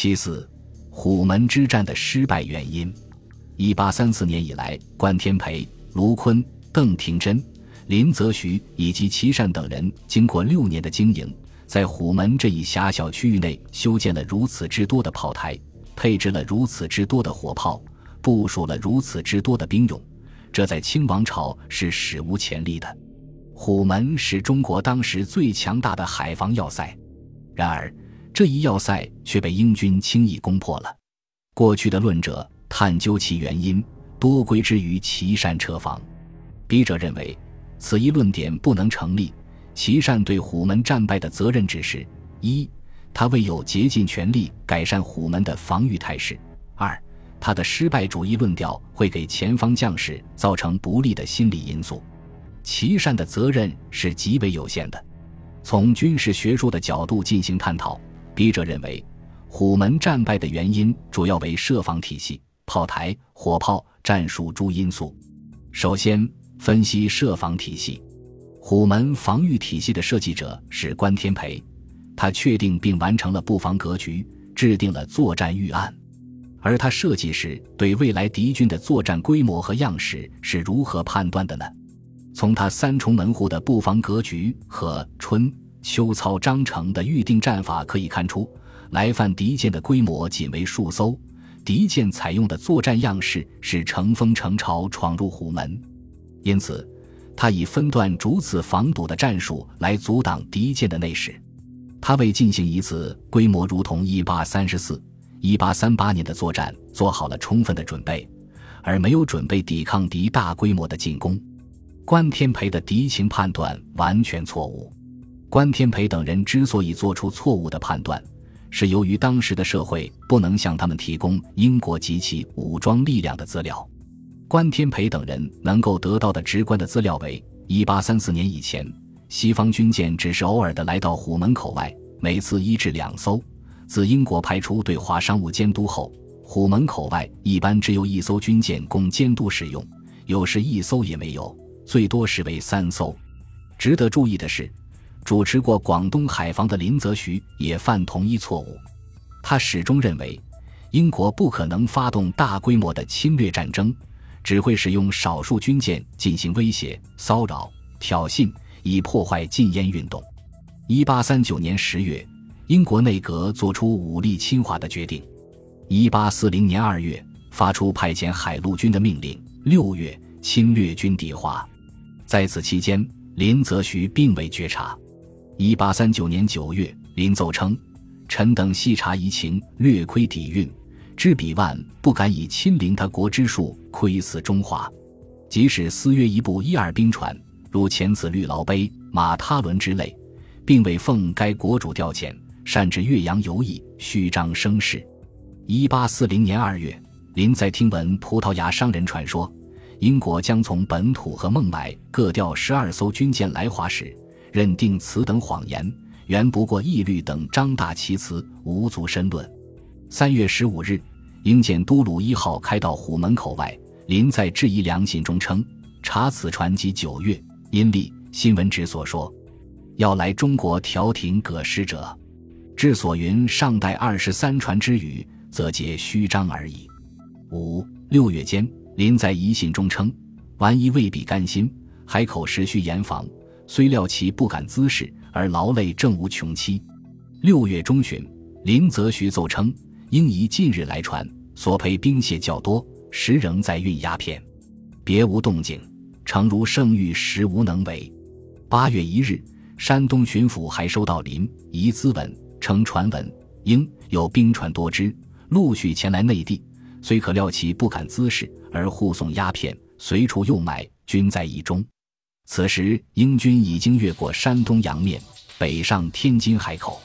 其次，虎门之战的失败原因。一八三四年以来，关天培、卢坤、邓廷珍、林则徐以及琦善等人经过六年的经营，在虎门这一狭小区域内修建了如此之多的炮台，配置了如此之多的火炮，部署了如此之多的兵勇，这在清王朝是史无前例的。虎门是中国当时最强大的海防要塞，然而这一要塞却被英军轻易攻破了。过去的论者探究其原因，多归之于琦善车防。笔者认为，此一论点不能成立。琦善对虎门战败的责任只是：一，他未有竭尽全力改善虎门的防御态势；二，他的失败主义论调会给前方将士造成不利的心理因素。琦善的责任是极为有限的。从军事学术的角度进行探讨，笔者认为，虎门战败的原因主要为设防体系、炮台、火炮、战术诸因素。首先，分析设防体系。虎门防御体系的设计者是关天培，他确定并完成了布防格局，制定了作战预案。而他设计时对未来敌军的作战规模和样式是如何判断的呢？从他三重门户的布防格局和春秋操章程的预定战法可以看出，来犯敌舰的规模仅为数艘，敌舰采用的作战样式是乘风乘潮闯入虎门，因此，他以分段逐次防堵的战术来阻挡敌舰的内势。他为进行一次规模如同一八三十四、一八三八年的作战做好了充分的准备，而没有准备抵抗敌大规模的进攻。关天培的敌情判断完全错误。关天培等人之所以做出错误的判断，是由于当时的社会不能向他们提供英国及其武装力量的资料。关天培等人能够得到的直观的资料为：一八三四年以前，西方军舰只是偶尔的来到虎门口外，每次一至两艘。自英国派出对华商务监督后，虎门口外一般只有一艘军舰供监督使用，有时一艘也没有。最多时为三艘。值得注意的是，主持过广东海防的林则徐也犯同一错误。他始终认为，英国不可能发动大规模的侵略战争，只会使用少数军舰进行威胁、骚扰、挑衅，以破坏禁烟运动。一八三九年十月，英国内阁作出武力侵华的决定。一八四零年二月，发出派遣海陆军的命令。六月，侵略军抵华。在此期间，林则徐并未觉察。一八三九年九月，林奏称：“臣等细察疑情，略窥底蕴，知彼万不敢以亲临他国之术窥伺中华。即使私约一部一二兵船，如前此绿劳碑、马他伦之类，并未奉该国主调遣，擅至岳阳游弋，虚张声势。”一八四零年二月，林在听闻葡萄牙商人传说。英国将从本土和孟买各调十二艘军舰来华时，认定此等谎言，原不过义律等张大其词，无足申论。三月十五日，英舰都鲁一号开到虎门口外，林在质疑良信中称：“查此船即九月，阴历新闻纸所说，要来中国调停葛使者，至所云尚待二十三船之语，则皆虚张而已。”五六月间。林在遗信中称：“万一未必甘心，海口时需严防，虽料其不敢滋事，而劳累正无穷期。”六月中旬，林则徐奏称：“应宜近日来船，所赔兵械较多，时仍在运鸦片，别无动静，诚如圣谕，实无能为。”八月一日，山东巡抚还收到林遗资文，称传闻应有兵船多支，陆续前来内地。虽可料其不敢滋事，而护送鸦片，随处又买，均在意中。此时，英军已经越过山东阳面，北上天津海口。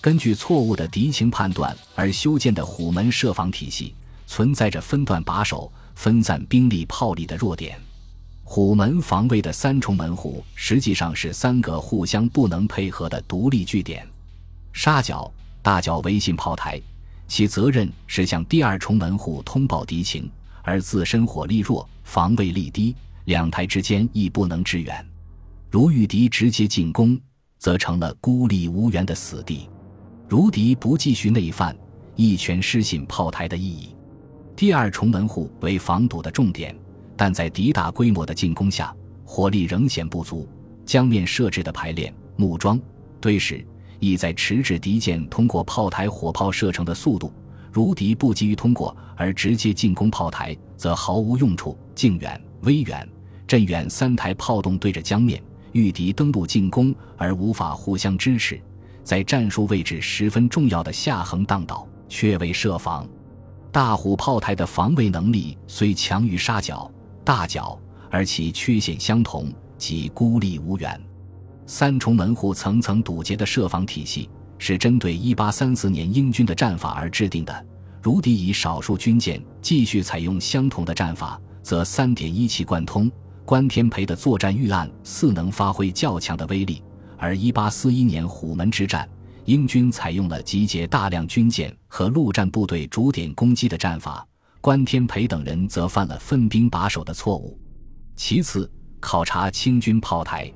根据错误的敌情判断而修建的虎门设防体系，存在着分段把守、分散兵力、炮力的弱点。虎门防卫的三重门户实际上是三个互相不能配合的独立据点：沙角、大角维信炮台。其责任是向第二重门户通报敌情，而自身火力弱、防卫力低，两台之间亦不能支援。如遇敌直接进攻，则成了孤立无援的死地；如敌不继续内犯，一拳失信炮台的意义。第二重门户为防堵的重点，但在敌大规模的进攻下，火力仍显不足。江面设置的排练、木桩、堆石，意在迟滞敌舰通过炮台火炮射程的速度。如敌不急于通过而直接进攻炮台，则毫无用处。近远、微远、镇远三台炮洞对着江面，遇敌登陆进攻而无法互相支持，在战术位置十分重要的下横荡岛却未设防。大虎炮台的防卫能力虽强于沙角、大角，而其缺陷相同。即孤立无援，三重门户层层堵截的设防体系是针对1834年英军的战法而制定的。如敌以少数军舰继续采用相同的战法，则三点一气贯通，关天培的作战预案似能发挥较强的威力。而1841年虎门之战，英军采用了集结大量军舰和陆战部队逐点攻击的战法，关天培等人则犯了分兵把守的错误。其次。考察清军炮台，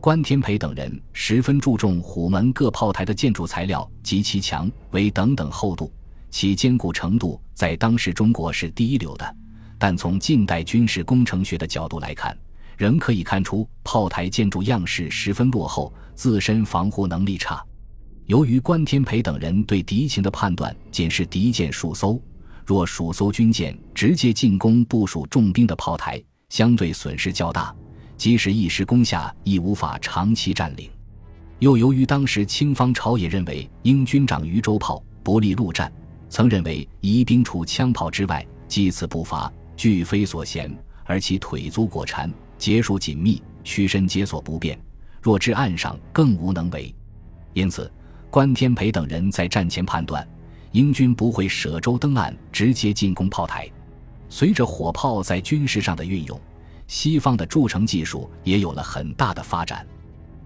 关天培等人十分注重虎门各炮台的建筑材料及其墙围等等厚度，其坚固程度在当时中国是第一流的。但从近代军事工程学的角度来看，仍可以看出炮台建筑样式十分落后，自身防护能力差。由于关天培等人对敌情的判断仅是敌舰数艘，若数艘军舰直接进攻部署重兵的炮台，相对损失较大。即使一时攻下，亦无法长期占领。又由于当时清方朝野认为英军长于舟炮，不利陆战，曾认为移兵除枪炮之外，计此不伐俱非所嫌，而其腿足裹缠，结束紧密，屈身解锁不便，若至岸上，更无能为。因此，关天培等人在战前判断，英军不会舍舟登岸，直接进攻炮台。随着火炮在军事上的运用。西方的筑城技术也有了很大的发展。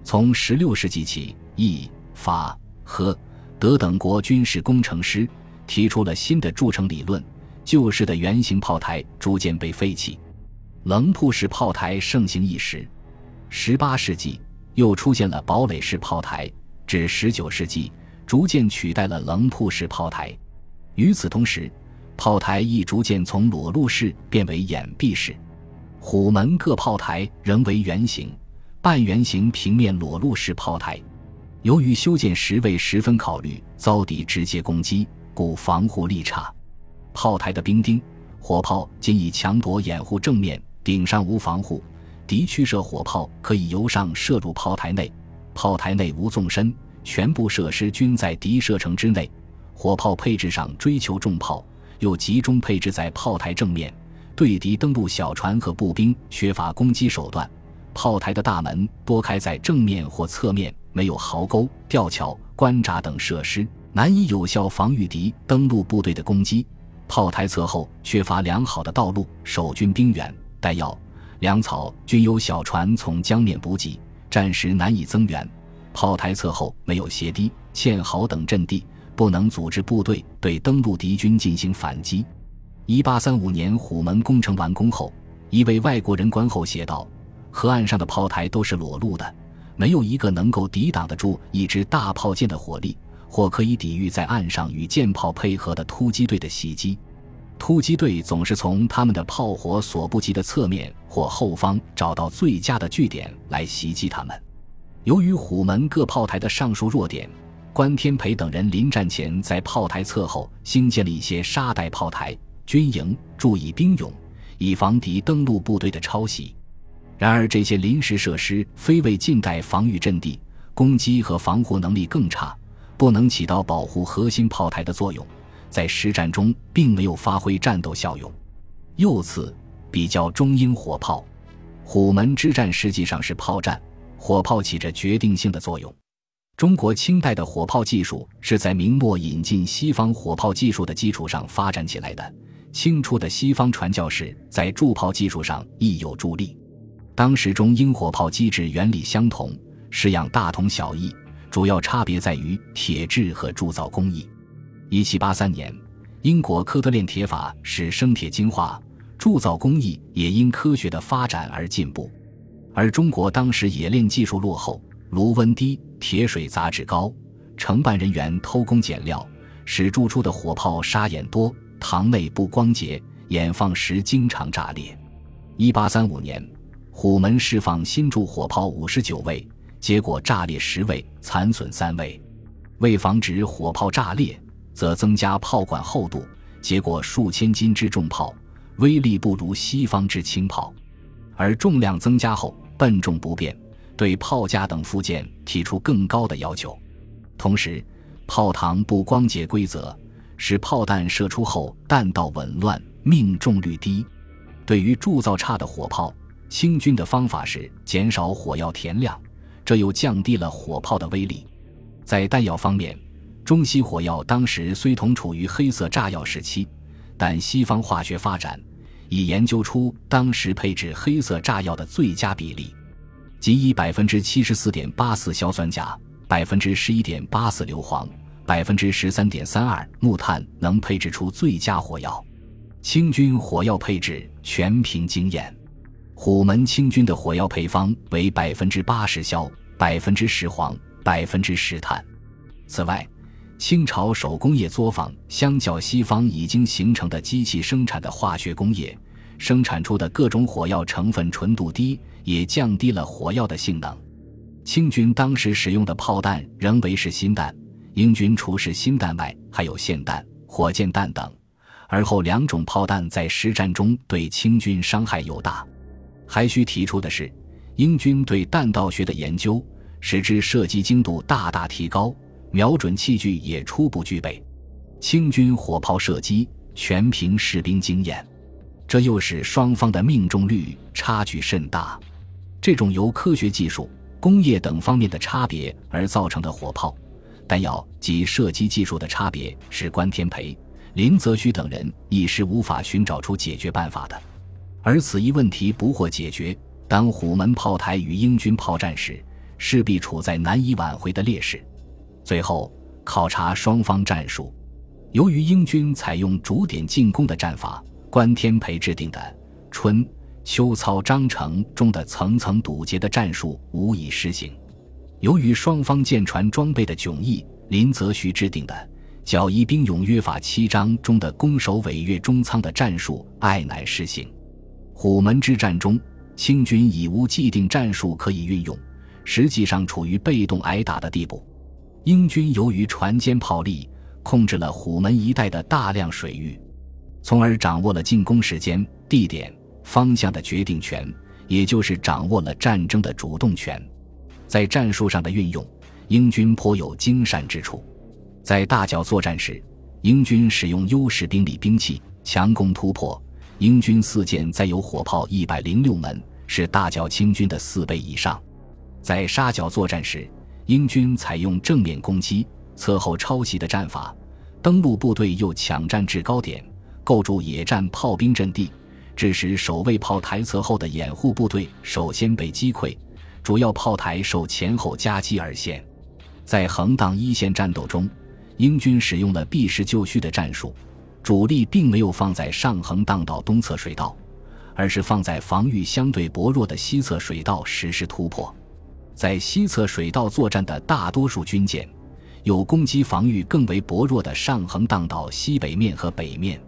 从16世纪起，意、法、和、德等国军事工程师提出了新的筑城理论，旧式的圆形炮台逐渐被废弃，棱铺式炮台盛行一时。18世纪又出现了堡垒式炮台，至19世纪逐渐取代了棱铺式炮台。与此同时，炮台亦逐渐从裸露式变为掩蔽式。虎门各炮台仍为圆形、半圆形平面裸露式炮台，由于修建时未十分考虑遭敌直接攻击，故防护力差。炮台的兵丁、火炮仅以墙垛掩护正面，顶上无防护，敌驱射火炮可以由上射入炮台内。炮台内无纵深，全部设施均在敌射程之内。火炮配置上追求重炮，又集中配置在炮台正面。对敌登陆小船和步兵缺乏攻击手段，炮台的大门多开在正面或侧面，没有壕沟、吊桥、关闸等设施，难以有效防御敌登陆部队的攻击。炮台侧后缺乏良好的道路，守军兵员、弹药、粮草均由小船从江面补给，战时难以增援。炮台侧后没有斜堤、堑壕等阵地，不能组织部队对登陆敌军进行反击。一八三五年，虎门工程完工后，一位外国人观后写道：“河岸上的炮台都是裸露的，没有一个能够抵挡得住一支大炮舰的火力，或可以抵御在岸上与舰炮配合的突击队的袭击。突击队总是从他们的炮火所不及的侧面或后方找到最佳的据点来袭击他们。由于虎门各炮台的上述弱点，关天培等人临战前在炮台侧后兴建了一些沙袋炮台。”军营注意兵勇，以防敌登陆部队的抄袭。然而，这些临时设施非为近代防御阵地，攻击和防护能力更差，不能起到保护核心炮台的作用，在实战中并没有发挥战斗效用。又次比较中英火炮，虎门之战实际上是炮战，火炮起着决定性的作用。中国清代的火炮技术是在明末引进西方火炮技术的基础上发展起来的。清初的西方传教士在铸炮技术上亦有助力。当时中英火炮机制原理相同，式样大同小异，主要差别在于铁制和铸造工艺。一七八三年，英国科特炼铁法使生铁精化，铸造工艺也因科学的发展而进步。而中国当时冶炼技术落后，炉温低，铁水杂质高，承办人员偷工减料。使铸出的火炮沙眼多，膛内不光洁，眼放时经常炸裂。一八三五年，虎门释放新铸火炮五十九位，结果炸裂十位，残损三位。为防止火炮炸裂，则增加炮管厚度，结果数千斤之重炮，威力不如西方之轻炮。而重量增加后，笨重不便，对炮架等附件提出更高的要求。同时，炮膛不光洁规则，使炮弹射出后弹道紊乱，命中率低。对于铸造差的火炮，清军的方法是减少火药填量，这又降低了火炮的威力。在弹药方面，中西火药当时虽同处于黑色炸药时期，但西方化学发展已研究出当时配置黑色炸药的最佳比例，即以百分之七十四点八四硝酸钾、百分之十一点八四硫磺、百分之十三点三二木炭能配置出最佳火药。清军火药配置全凭经验，虎门清军的火药配方为百分之八十硝、百分之十黄。百分之十碳。此外，清朝手工业作坊相较西方已经形成的机器生产的化学工业，生产出的各种火药成分纯度低，也降低了火药的性能。清军当时使用的炮弹仍为是新弹，英军除是新弹外，还有霰弹、火箭弹等。而后两种炮弹在实战中对清军伤害尤大。还需提出的是，英军对弹道学的研究。使之射击精度大大提高，瞄准器具也初步具备。清军火炮射击全凭士兵经验，这又使双方的命中率差距甚大。这种由科学技术、工业等方面的差别而造成的火炮弹药及射击技术的差别，是关天培、林则徐等人一时无法寻找出解决办法的。而此一问题不获解决，当虎门炮台与英军炮战时。势必处在难以挽回的劣势。最后考察双方战术，由于英军采用逐点进攻的战法，关天培制定的春秋操章程中的层层堵截的战术无以施行；由于双方舰船装备的迥异，林则徐制定的剿夷兵勇约法七章中的攻守违越中仓的战术爱难施行。虎门之战中，清军已无既定战术可以运用。实际上处于被动挨打的地步。英军由于船坚炮利，控制了虎门一带的大量水域，从而掌握了进攻时间、地点、方向的决定权，也就是掌握了战争的主动权。在战术上的运用，英军颇有精善之处。在大角作战时，英军使用优势兵力兵器强攻突破。英军四舰载有火炮一百零六门，是大角清军的四倍以上。在沙角作战时，英军采用正面攻击、侧后抄袭的战法，登陆部队又抢占制高点，构筑野战炮兵阵地，致使守卫炮台侧后的掩护部队首先被击溃，主要炮台受前后夹击而陷。在横荡一线战斗中，英军使用了避实就虚的战术，主力并没有放在上横荡道东侧水道，而是放在防御相对薄弱的西侧水道实施突破。在西侧水道作战的大多数军舰，有攻击防御更为薄弱的上横荡道西北面和北面；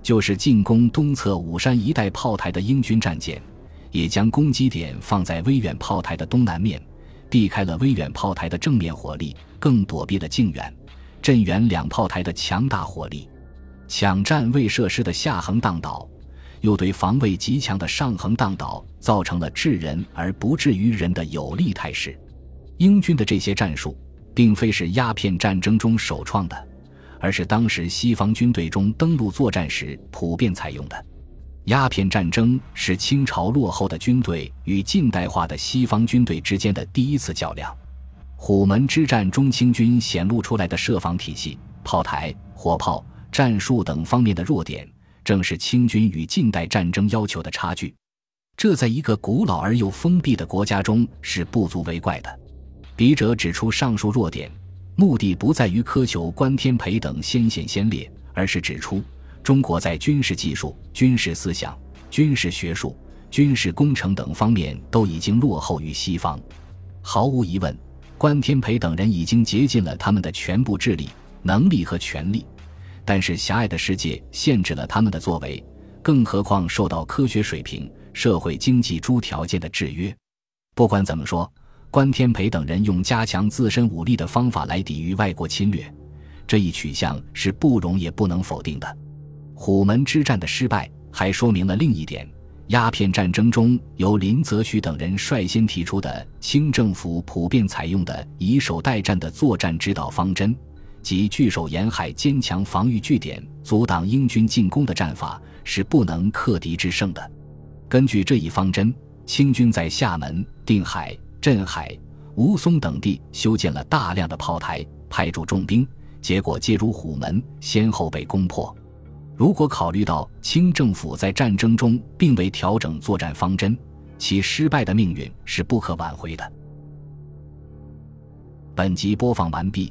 就是进攻东侧武山一带炮台的英军战舰，也将攻击点放在威远炮台的东南面，避开了威远炮台的正面火力，更躲避了靖远、镇远两炮台的强大火力，抢占未设施的下横荡岛。又对防卫极强的上横荡岛造成了致人而不至于人的有利态势。英军的这些战术，并非是鸦片战争中首创的，而是当时西方军队中登陆作战时普遍采用的。鸦片战争是清朝落后的军队与近代化的西方军队之间的第一次较量。虎门之战中，清军显露出来的设防体系、炮台、火炮、战术等方面的弱点。正是清军与近代战争要求的差距，这在一个古老而又封闭的国家中是不足为怪的。笔者指出上述弱点，目的不在于苛求关天培等先贤先烈，而是指出中国在军事技术、军事思想、军事学术、军事工程等方面都已经落后于西方。毫无疑问，关天培等人已经竭尽了他们的全部智力。能力和权力，但是狭隘的世界限制了他们的作为，更何况受到科学水平、社会经济诸条件的制约。不管怎么说，关天培等人用加强自身武力的方法来抵御外国侵略，这一取向是不容也不能否定的。虎门之战的失败，还说明了另一点。鸦片战争中，由林则徐等人率先提出的清政府普遍采用的以守待战的作战指导方针，即据守沿海坚强防御据点、阻挡英军进攻的战法，是不能克敌制胜的。根据这一方针，清军在厦门、定海、镇海、吴淞等地修建了大量的炮台，派驻重兵，结果皆如虎门，先后被攻破。如果考虑到清政府在战争中并未调整作战方针，其失败的命运是不可挽回的。本集播放完毕，